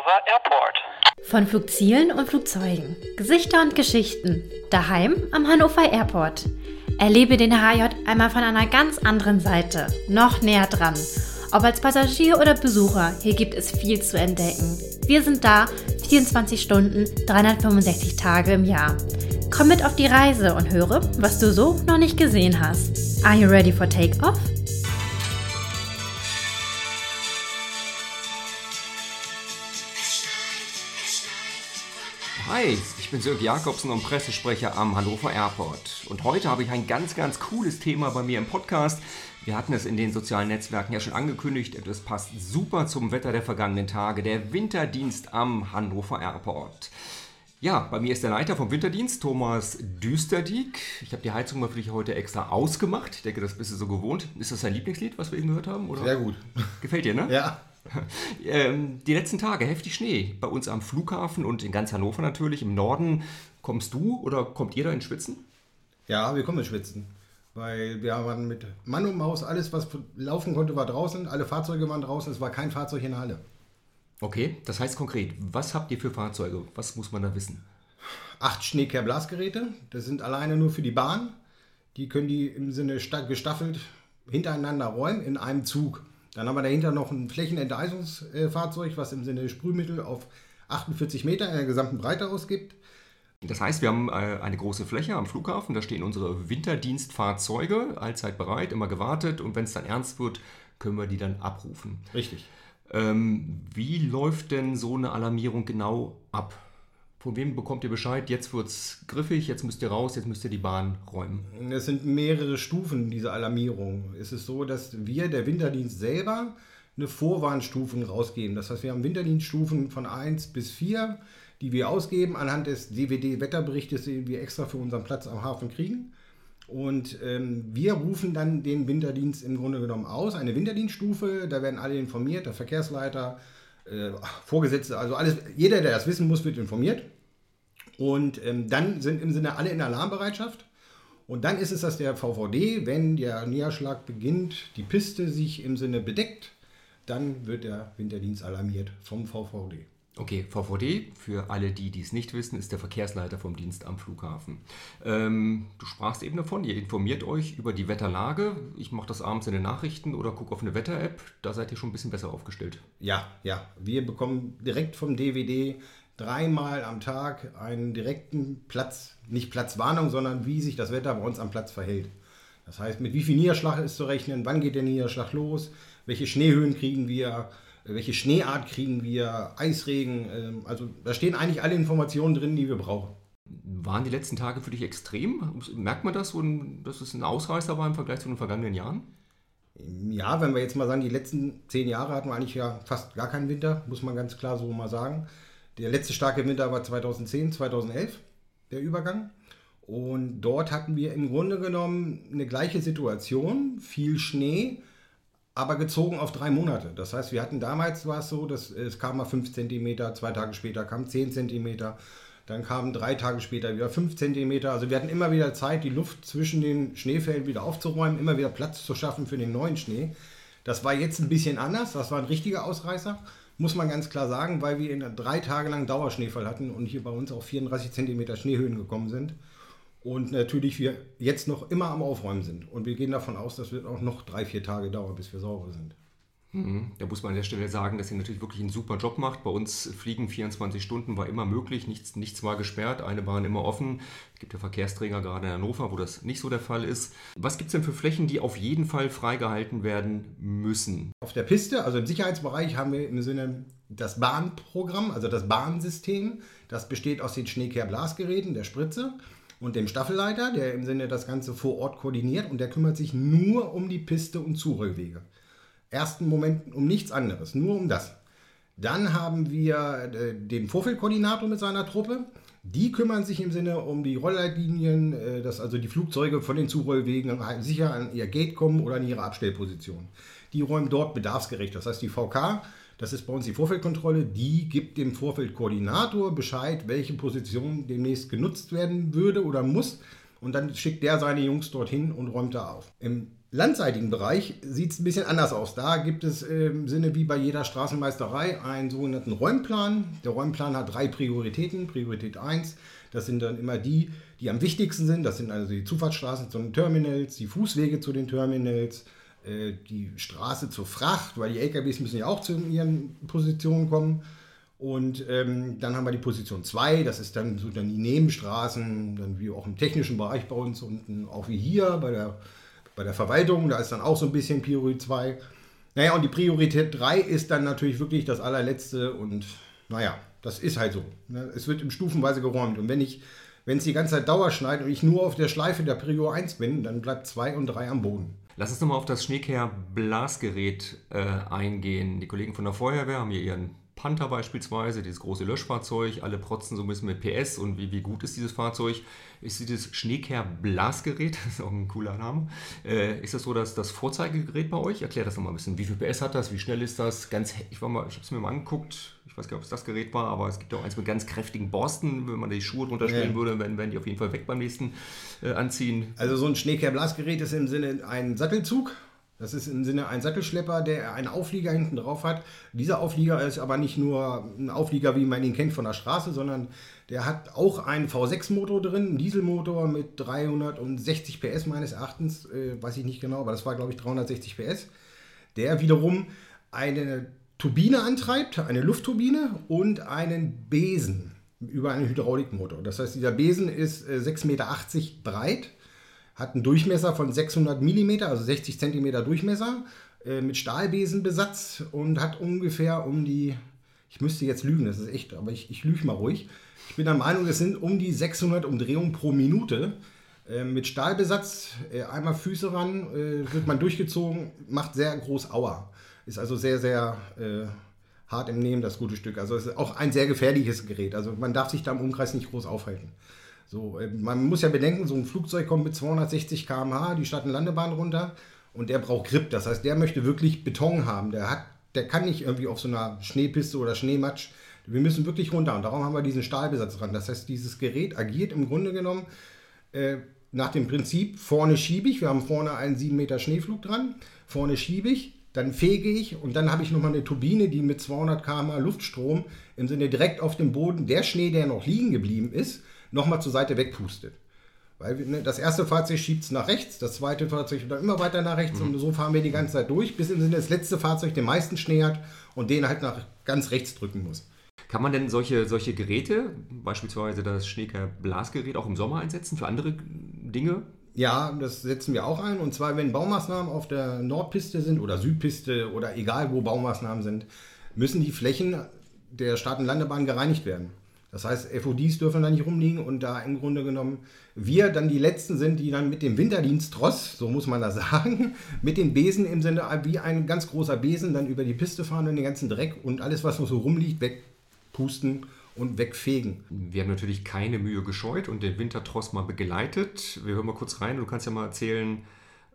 Hannover Airport. Von Flugzielen und Flugzeugen, Gesichter und Geschichten, daheim am Hannover Airport. Erlebe den HJ einmal von einer ganz anderen Seite, noch näher dran. Ob als Passagier oder Besucher, hier gibt es viel zu entdecken. Wir sind da 24 Stunden, 365 Tage im Jahr. Komm mit auf die Reise und höre, was du so noch nicht gesehen hast. Are you ready for takeoff? Hi, ich bin Sirk Jakobsen und Pressesprecher am Hannover Airport. Und heute habe ich ein ganz, ganz cooles Thema bei mir im Podcast. Wir hatten es in den sozialen Netzwerken ja schon angekündigt. Es passt super zum Wetter der vergangenen Tage. Der Winterdienst am Hannover Airport. Ja, bei mir ist der Leiter vom Winterdienst, Thomas Düsterdieck. Ich habe die Heizung mal für dich heute extra ausgemacht. Ich denke, das bist du so gewohnt. Ist das dein Lieblingslied, was wir eben gehört haben? Oder? Sehr gut. Gefällt dir, ne? Ja. Ähm, die letzten Tage heftig Schnee. Bei uns am Flughafen und in ganz Hannover natürlich. Im Norden kommst du oder kommt da in Schwitzen? Ja, wir kommen in Schwitzen. Weil wir waren mit Mann und Maus, alles was laufen konnte, war draußen. Alle Fahrzeuge waren draußen. Es war kein Fahrzeug in der Halle. Okay, das heißt konkret, was habt ihr für Fahrzeuge? Was muss man da wissen? Acht Schneekehrblasgeräte. Das sind alleine nur für die Bahn. Die können die im Sinne gestaffelt hintereinander räumen in einem Zug. Dann haben wir dahinter noch ein Flächenenteisungsfahrzeug, was im Sinne Sprühmittel auf 48 Meter in der gesamten Breite ausgibt. Das heißt, wir haben äh, eine große Fläche am Flughafen, da stehen unsere Winterdienstfahrzeuge allzeit bereit, immer gewartet und wenn es dann ernst wird, können wir die dann abrufen. Richtig. Ähm, wie läuft denn so eine Alarmierung genau ab? Von wem bekommt ihr Bescheid? Jetzt wird es griffig, jetzt müsst ihr raus, jetzt müsst ihr die Bahn räumen. Es sind mehrere Stufen dieser Alarmierung. Es ist so, dass wir, der Winterdienst selber, eine Vorwarnstufen rausgeben. Das heißt, wir haben Winterdienststufen von 1 bis 4, die wir ausgeben anhand des DWD-Wetterberichtes, den wir extra für unseren Platz am Hafen kriegen. Und ähm, wir rufen dann den Winterdienst im Grunde genommen aus, eine Winterdienststufe, da werden alle informiert, der Verkehrsleiter, äh, Vorgesetzte, also alles, jeder, der das wissen muss, wird informiert. Und ähm, dann sind im Sinne alle in Alarmbereitschaft. Und dann ist es, dass der VVD, wenn der Niederschlag beginnt, die Piste sich im Sinne bedeckt, dann wird der Winterdienst alarmiert vom VVD. Okay, VVD, für alle die, die es nicht wissen, ist der Verkehrsleiter vom Dienst am Flughafen. Ähm, du sprachst eben davon, ihr informiert euch über die Wetterlage. Ich mache das abends in den Nachrichten oder gucke auf eine Wetter-App. Da seid ihr schon ein bisschen besser aufgestellt. Ja, ja. Wir bekommen direkt vom DWD dreimal am Tag einen direkten Platz, nicht Platzwarnung, sondern wie sich das Wetter bei uns am Platz verhält. Das heißt, mit wie viel Niederschlag ist zu rechnen, wann geht der Niederschlag los, welche Schneehöhen kriegen wir welche Schneeart kriegen wir, Eisregen. Ähm, also da stehen eigentlich alle Informationen drin, die wir brauchen. Waren die letzten Tage für dich extrem? Merkt man das, dass es ein Ausreißer war im Vergleich zu den vergangenen Jahren? Ja, wenn wir jetzt mal sagen, die letzten zehn Jahre hatten wir eigentlich ja fast gar keinen Winter, muss man ganz klar so mal sagen. Der letzte starke Winter war 2010, 2011, der Übergang. Und dort hatten wir im Grunde genommen eine gleiche Situation, viel Schnee, aber gezogen auf drei Monate. Das heißt, wir hatten damals war es so, dass es kam mal 5 cm, zwei Tage später kam 10 cm, dann kamen drei Tage später wieder 5 cm. Also wir hatten immer wieder Zeit, die Luft zwischen den Schneefällen wieder aufzuräumen, immer wieder Platz zu schaffen für den neuen Schnee. Das war jetzt ein bisschen anders, das war ein richtiger Ausreißer, muss man ganz klar sagen, weil wir in drei Tage lang Dauerschneefall hatten und hier bei uns auch 34 cm Schneehöhen gekommen sind und natürlich wir jetzt noch immer am Aufräumen sind. Und wir gehen davon aus, dass wird auch noch drei, vier Tage dauern, bis wir sauber sind. Mhm. Da muss man an der Stelle sagen, dass ihr natürlich wirklich einen super Job macht. Bei uns fliegen 24 Stunden war immer möglich, nichts, nichts war gesperrt, eine Bahn immer offen. Es gibt ja Verkehrsträger gerade in Hannover, wo das nicht so der Fall ist. Was gibt es denn für Flächen, die auf jeden Fall freigehalten werden müssen? Auf der Piste, also im Sicherheitsbereich, haben wir im Sinne das Bahnprogramm, also das Bahnsystem. Das besteht aus den Schneekehrblasgeräten, der Spritze und dem Staffelleiter, der im Sinne das Ganze vor Ort koordiniert und der kümmert sich nur um die Piste und Zurollwege. Ersten Moment um nichts anderes, nur um das. Dann haben wir äh, den Vorfeldkoordinator mit seiner Truppe. Die kümmern sich im Sinne um die Rollleitlinien, äh, dass also die Flugzeuge von den Zurollwegen sicher an ihr Gate kommen oder an ihre Abstellposition. Die räumen dort bedarfsgerecht. Das heißt, die VK das ist bei uns die Vorfeldkontrolle. Die gibt dem Vorfeldkoordinator Bescheid, welche Position demnächst genutzt werden würde oder muss. Und dann schickt der seine Jungs dorthin und räumt da auf. Im landseitigen Bereich sieht es ein bisschen anders aus. Da gibt es im Sinne wie bei jeder Straßenmeisterei einen sogenannten Räumplan. Der Räumplan hat drei Prioritäten. Priorität 1, das sind dann immer die, die am wichtigsten sind. Das sind also die Zufahrtsstraßen zu den Terminals, die Fußwege zu den Terminals, äh, die Straße zur Fracht, weil die LKWs müssen ja auch zu ihren Positionen kommen. Und ähm, dann haben wir die Position 2, das ist dann so dann die Nebenstraßen, dann wie auch im technischen Bereich bei uns und auch wie hier bei der bei der Verwaltung, da ist dann auch so ein bisschen Priorität 2. Naja, und die Priorität 3 ist dann natürlich wirklich das allerletzte und naja, das ist halt so. Ne? Es wird im Stufenweise geräumt. Und wenn ich, wenn es die ganze Zeit Dauer schneit und ich nur auf der Schleife der Prio 1 bin, dann bleibt 2 und 3 am Boden. Lass uns nochmal auf das Schneekehr-Blasgerät äh, eingehen. Die Kollegen von der Feuerwehr haben hier ihren Panther beispielsweise, dieses große Löschfahrzeug, alle protzen so ein bisschen mit PS und wie, wie gut ist dieses Fahrzeug. Ist dieses Schneekehr-Blasgerät, das ist auch ein cooler Name, äh, ist das so das, das Vorzeigegerät bei euch? Erklär das nochmal ein bisschen. Wie viel PS hat das? Wie schnell ist das? Ganz, ich, ich habe es mir mal angeguckt, ich weiß gar nicht, ob es das Gerät war, aber es gibt auch eins mit ganz kräftigen Borsten. Wenn man die Schuhe drunter stellen ja. würde, werden, werden die auf jeden Fall weg beim nächsten äh, Anziehen. Also so ein Schneekehr-Blasgerät ist im Sinne ein Sattelzug das ist im Sinne ein Sattelschlepper, der einen Auflieger hinten drauf hat. Dieser Auflieger ist aber nicht nur ein Auflieger, wie man ihn kennt von der Straße, sondern der hat auch einen V6-Motor drin, einen Dieselmotor mit 360 PS meines Erachtens, äh, weiß ich nicht genau, aber das war glaube ich 360 PS, der wiederum eine Turbine antreibt, eine Luftturbine und einen Besen über einen Hydraulikmotor. Das heißt, dieser Besen ist äh, 6,80 Meter breit hat einen Durchmesser von 600 mm, also 60 cm Durchmesser, äh, mit Stahlbesenbesatz und hat ungefähr um die, ich müsste jetzt lügen, das ist echt, aber ich, ich lüge mal ruhig. Ich bin der Meinung, es sind um die 600 Umdrehungen pro Minute. Äh, mit Stahlbesatz, äh, einmal Füße ran, wird man durchgezogen, macht sehr groß Aua. Ist also sehr, sehr hart im Nehmen, das gute Stück. Also es ist auch ein sehr gefährliches Gerät. Also man darf sich da im Umkreis nicht groß aufhalten. So, äh, man muss ja bedenken, so ein Flugzeug kommt mit 260 km/h die Stadt- und Landebahn runter und der braucht Grip. Das heißt, der möchte wirklich Beton haben. Der, hat, der kann nicht irgendwie auf so einer Schneepiste oder Schneematsch. Wir müssen wirklich runter und darum haben wir diesen Stahlbesatz dran. Das heißt, dieses Gerät agiert im Grunde genommen äh, nach dem Prinzip, vorne schiebe ich, wir haben vorne einen 7 Meter Schneeflug dran, vorne schiebe ich, dann fege ich und dann habe ich nochmal eine Turbine, die mit 200 km Luftstrom im Sinne direkt auf dem Boden, der Schnee, der noch liegen geblieben ist, nochmal zur Seite wegpustet. Weil ne, das erste Fahrzeug schiebt es nach rechts, das zweite Fahrzeug dann immer weiter nach rechts mhm. und so fahren wir die ganze Zeit durch, bis im Sinne das letzte Fahrzeug den meisten Schnee hat und den halt nach ganz rechts drücken muss. Kann man denn solche, solche Geräte, beispielsweise das Schneeker-Blasgerät, auch im Sommer einsetzen für andere Dinge? Ja, das setzen wir auch ein. Und zwar, wenn Baumaßnahmen auf der Nordpiste sind oder Südpiste oder egal wo Baumaßnahmen sind, müssen die Flächen der Start- und Landebahn gereinigt werden. Das heißt, FODs dürfen da nicht rumliegen und da im Grunde genommen wir dann die Letzten sind, die dann mit dem Winterdienst Tross, so muss man das sagen, mit den Besen im Sinne wie ein ganz großer Besen dann über die Piste fahren und den ganzen Dreck und alles, was noch so rumliegt, wegpusten und wegfegen. Wir haben natürlich keine Mühe gescheut und den Wintertross mal begleitet. Wir hören mal kurz rein. Du kannst ja mal erzählen,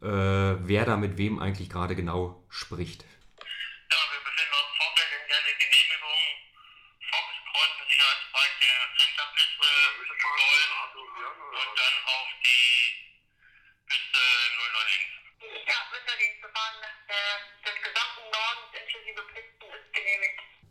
äh, wer da mit wem eigentlich gerade genau spricht.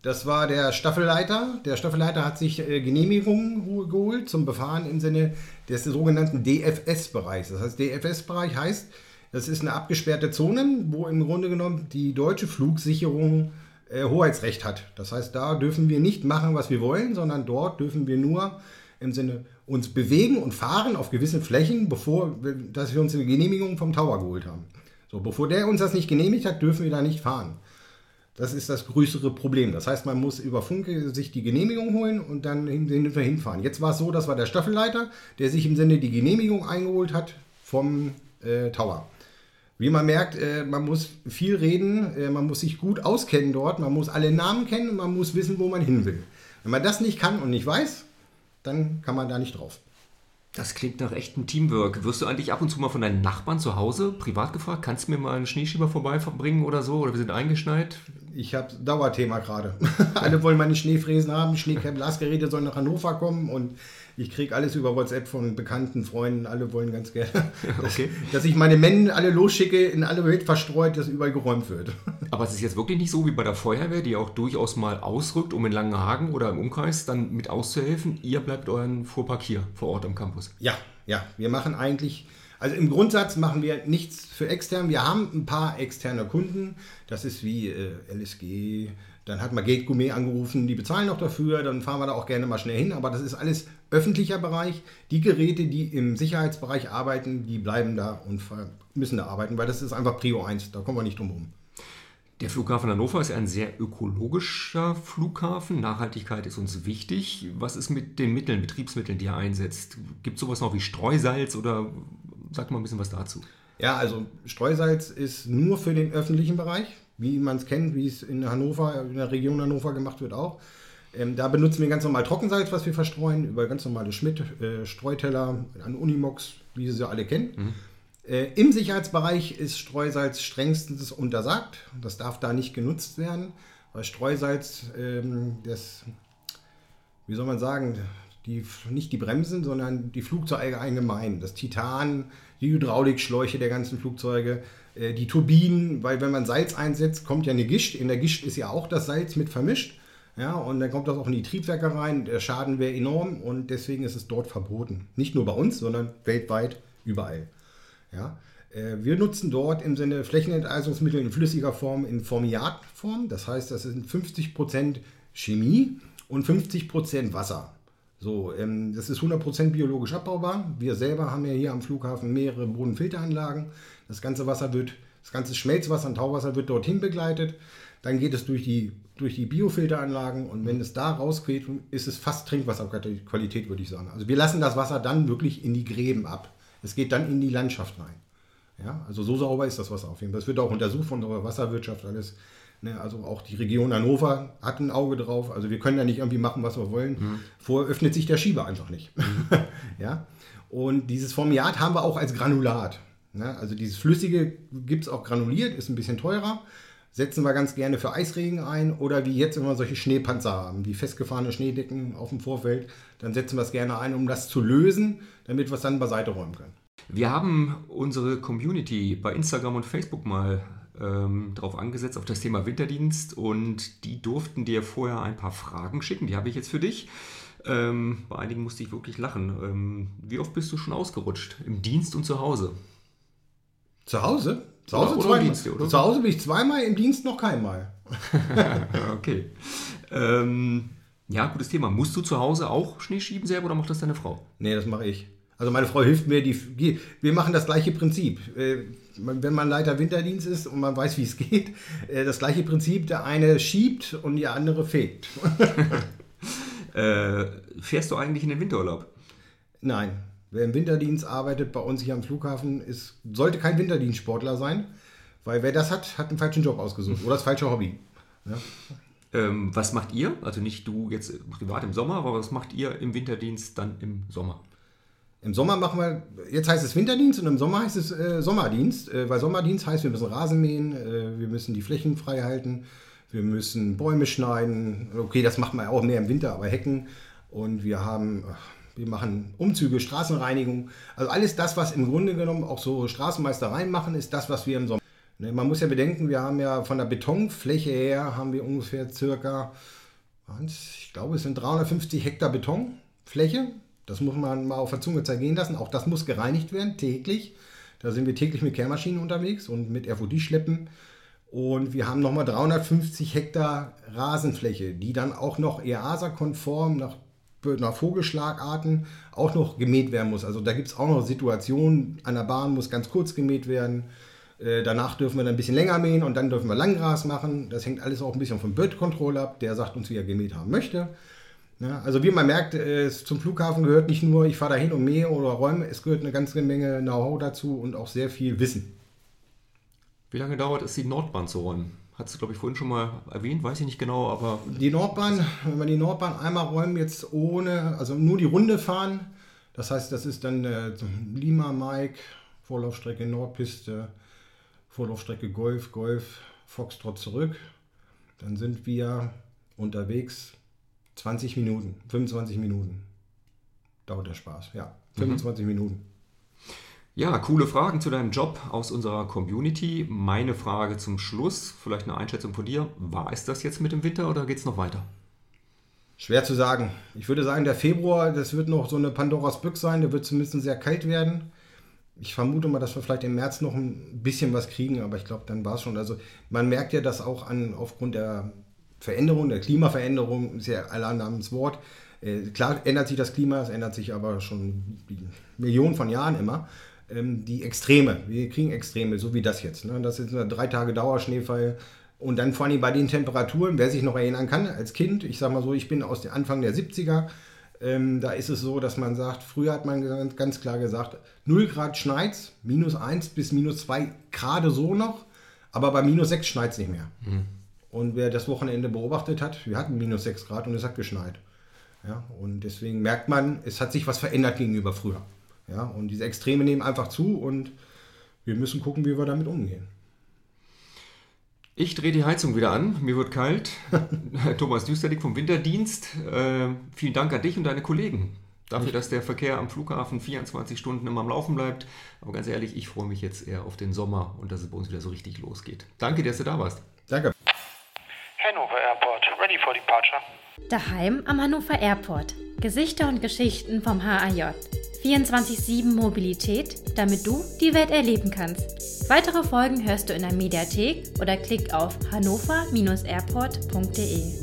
Das war der Staffelleiter. Der Staffelleiter hat sich äh, Genehmigungen geholt zum Befahren im Sinne des sogenannten DFS-Bereichs. Das heißt, DFS-Bereich heißt, das ist eine abgesperrte Zone, wo im Grunde genommen die deutsche Flugsicherung äh, Hoheitsrecht hat. Das heißt, da dürfen wir nicht machen, was wir wollen, sondern dort dürfen wir nur im Sinne uns bewegen und fahren auf gewissen Flächen, bevor dass wir uns eine Genehmigung vom Tower geholt haben. So, bevor der uns das nicht genehmigt hat, dürfen wir da nicht fahren. Das ist das größere Problem. Das heißt, man muss über Funke sich die Genehmigung holen und dann hinfahren. Jetzt war es so, das war der Staffelleiter, der sich im Sinne die Genehmigung eingeholt hat vom äh, Tower. Wie man merkt, äh, man muss viel reden, äh, man muss sich gut auskennen dort, man muss alle Namen kennen und man muss wissen, wo man hin will. Wenn man das nicht kann und nicht weiß, dann kann man da nicht drauf. Das klingt nach echtem Teamwork. Wirst du eigentlich ab und zu mal von deinen Nachbarn zu Hause privat gefragt, kannst du mir mal einen Schneeschieber vorbeibringen oder so? Oder wir sind eingeschneit? Ich habe Dauerthema gerade. Alle wollen meine Schneefräsen haben, Schneeblasgeräte sollen nach Hannover kommen und ich kriege alles über WhatsApp von bekannten Freunden. Alle wollen ganz gerne, okay. dass ich meine Männer alle losschicke, in alle Welt verstreut, dass überall geräumt wird. Aber es ist jetzt wirklich nicht so wie bei der Feuerwehr, die auch durchaus mal ausrückt, um in Langenhagen oder im Umkreis dann mit auszuhelfen. Ihr bleibt euren Fuhrpark hier vor Ort am Campus. Ja, ja. Wir machen eigentlich also im Grundsatz machen wir nichts für extern. Wir haben ein paar externe Kunden. Das ist wie äh, LSG. Dann hat man Gate Gourmet angerufen, die bezahlen noch dafür. Dann fahren wir da auch gerne mal schnell hin. Aber das ist alles öffentlicher Bereich. Die Geräte, die im Sicherheitsbereich arbeiten, die bleiben da und müssen da arbeiten, weil das ist einfach Prio 1. Da kommen wir nicht drum herum. Der Flughafen Hannover ist ein sehr ökologischer Flughafen. Nachhaltigkeit ist uns wichtig. Was ist mit den Mitteln, Betriebsmitteln, die er einsetzt? Gibt es sowas noch wie Streusalz oder Sag mal ein bisschen was dazu. Ja, also Streusalz ist nur für den öffentlichen Bereich, wie man es kennt, wie es in Hannover, in der Region Hannover gemacht wird auch. Ähm, da benutzen wir ganz normal Trockensalz, was wir verstreuen, über ganz normale Schmidt-Streuteller äh, an Unimox, wie Sie sie alle kennen. Mhm. Äh, Im Sicherheitsbereich ist Streusalz strengstens untersagt. Das darf da nicht genutzt werden, weil Streusalz, ähm, das, wie soll man sagen, die, nicht die Bremsen, sondern die Flugzeuge allgemein. Das Titan, die Hydraulikschläuche der ganzen Flugzeuge, äh, die Turbinen, weil wenn man Salz einsetzt, kommt ja eine Gischt. In der Gischt ist ja auch das Salz mit vermischt. Ja, und dann kommt das auch in die Triebwerke rein. Der Schaden wäre enorm und deswegen ist es dort verboten. Nicht nur bei uns, sondern weltweit überall. Ja, äh, wir nutzen dort im Sinne Flächenenteisungsmittel in flüssiger Form in Formiatform. Das heißt, das sind 50% Chemie und 50% Wasser. So, ähm, das ist 100% biologisch abbaubar. Wir selber haben ja hier am Flughafen mehrere Bodenfilteranlagen. Das ganze Wasser wird, das ganze Schmelzwasser und Tauwasser wird dorthin begleitet. Dann geht es durch die, durch die Biofilteranlagen und wenn es da rausgeht, ist es fast Trinkwasserqualität, würde ich sagen. Also wir lassen das Wasser dann wirklich in die Gräben ab. Es geht dann in die Landschaft rein. Ja, also so sauber ist das Wasser auf jeden Fall. Das wird auch untersucht von der Wasserwirtschaft alles. Ne, also auch die Region Hannover hat ein Auge drauf. Also wir können ja nicht irgendwie machen, was wir wollen. Mhm. Vorher öffnet sich der Schieber einfach nicht. Mhm. ja? Und dieses Formiat haben wir auch als Granulat. Ne? Also dieses Flüssige gibt es auch granuliert, ist ein bisschen teurer. Setzen wir ganz gerne für Eisregen ein oder wie jetzt, wenn wir solche Schneepanzer haben, die festgefahrene Schneedecken auf dem Vorfeld, dann setzen wir es gerne ein, um das zu lösen, damit wir es dann beiseite räumen können. Wir haben unsere Community bei Instagram und Facebook mal ähm, darauf angesetzt, auf das Thema Winterdienst. Und die durften dir vorher ein paar Fragen schicken. Die habe ich jetzt für dich. Ähm, bei einigen musste ich wirklich lachen. Ähm, wie oft bist du schon ausgerutscht? Im Dienst und zu Hause? Zu Hause? Zu Hause, oder, oder Dienst, oder? zu Hause bin ich zweimal, im Dienst noch keinmal. okay. Ähm, ja, gutes Thema. Musst du zu Hause auch Schnee schieben selber oder macht das deine Frau? Nee, das mache ich. Also meine Frau hilft mir, die, wir machen das gleiche Prinzip. Äh, wenn man Leiter Winterdienst ist und man weiß, wie es geht, äh, das gleiche Prinzip, der eine schiebt und die andere fegt. äh, fährst du eigentlich in den Winterurlaub? Nein. Wer im Winterdienst arbeitet bei uns hier am Flughafen, ist, sollte kein Winterdienstsportler sein, weil wer das hat, hat einen falschen Job ausgesucht oder das falsche Hobby. Ja. Ähm, was macht ihr? Also nicht du jetzt privat im Sommer, aber was macht ihr im Winterdienst dann im Sommer? Im Sommer machen wir, jetzt heißt es Winterdienst und im Sommer heißt es äh, Sommerdienst, äh, weil Sommerdienst heißt, wir müssen Rasen mähen, äh, wir müssen die Flächen frei halten, wir müssen Bäume schneiden. Okay, das macht man auch mehr im Winter, aber Hecken. Und wir haben, wir machen Umzüge, Straßenreinigung. Also alles das, was im Grunde genommen auch so Straßenmeistereien machen, ist das, was wir im Sommer. Ne, man muss ja bedenken, wir haben ja von der Betonfläche her haben wir ungefähr circa, ich glaube, es sind 350 Hektar Betonfläche das muss man mal auf der Zunge zergehen lassen. Auch das muss gereinigt werden, täglich. Da sind wir täglich mit Kehrmaschinen unterwegs und mit FOD-Schleppen. Und wir haben nochmal 350 Hektar Rasenfläche, die dann auch noch EASA-konform nach, nach Vogelschlagarten auch noch gemäht werden muss. Also da gibt es auch noch Situationen, an der Bahn muss ganz kurz gemäht werden. Äh, danach dürfen wir dann ein bisschen länger mähen und dann dürfen wir Langgras machen. Das hängt alles auch ein bisschen vom Bird Control ab. Der sagt uns, wie er gemäht haben möchte. Ja, also wie man merkt, äh, zum Flughafen gehört nicht nur, ich fahre dahin und mähe oder räume, es gehört eine ganze Menge Know-how dazu und auch sehr viel Wissen. Wie lange dauert es, die Nordbahn zu räumen? Hat es, glaube ich, vorhin schon mal erwähnt, weiß ich nicht genau, aber. Die Nordbahn, wenn wir die Nordbahn einmal räumen, jetzt ohne, also nur die Runde fahren, das heißt, das ist dann äh, Lima, Mike, Vorlaufstrecke Nordpiste, Vorlaufstrecke Golf, Golf, Foxtrot zurück. dann sind wir unterwegs 20 Minuten, 25 Minuten. Dauert der Spaß, ja. 25 mhm. Minuten. Ja, coole Fragen zu deinem Job aus unserer Community. Meine Frage zum Schluss, vielleicht eine Einschätzung von dir. War es das jetzt mit dem Winter oder geht es noch weiter? Schwer zu sagen. Ich würde sagen, der Februar, das wird noch so eine Pandoras Büchse sein. Der wird zumindest sehr kalt werden. Ich vermute mal, dass wir vielleicht im März noch ein bisschen was kriegen, aber ich glaube, dann war es schon. Also man merkt ja, dass auch an, aufgrund der Veränderung, der Klimaveränderung, ist ja allein namens Wort, äh, klar ändert sich das Klima, es ändert sich aber schon Millionen von Jahren immer. Ähm, die Extreme, wir kriegen Extreme, so wie das jetzt. Ne? Das ist drei Tage Dauerschneefall, und dann vor allem bei den Temperaturen, wer sich noch erinnern kann, als Kind, ich sage mal so, ich bin aus dem Anfang der 70er, ähm, da ist es so, dass man sagt, früher hat man ganz klar gesagt, 0 Grad schneit minus 1 bis minus 2 gerade so noch, aber bei minus 6 schneit es nicht mehr. Mhm. Und wer das Wochenende beobachtet hat, wir hatten minus 6 Grad und es hat geschneit. Ja, und deswegen merkt man, es hat sich was verändert gegenüber früher. Ja, und diese Extreme nehmen einfach zu und wir müssen gucken, wie wir damit umgehen. Ich drehe die Heizung wieder an, mir wird kalt. Thomas Düsterdick vom Winterdienst. Äh, vielen Dank an dich und deine Kollegen dafür, dass der Verkehr am Flughafen 24 Stunden immer am Laufen bleibt. Aber ganz ehrlich, ich freue mich jetzt eher auf den Sommer und dass es bei uns wieder so richtig losgeht. Danke, dass du da warst. Danke. Ready for departure. Daheim am Hannover Airport. Gesichter und Geschichten vom HAJ. 24-7 Mobilität, damit du die Welt erleben kannst. Weitere Folgen hörst du in der Mediathek oder klick auf hannover-airport.de.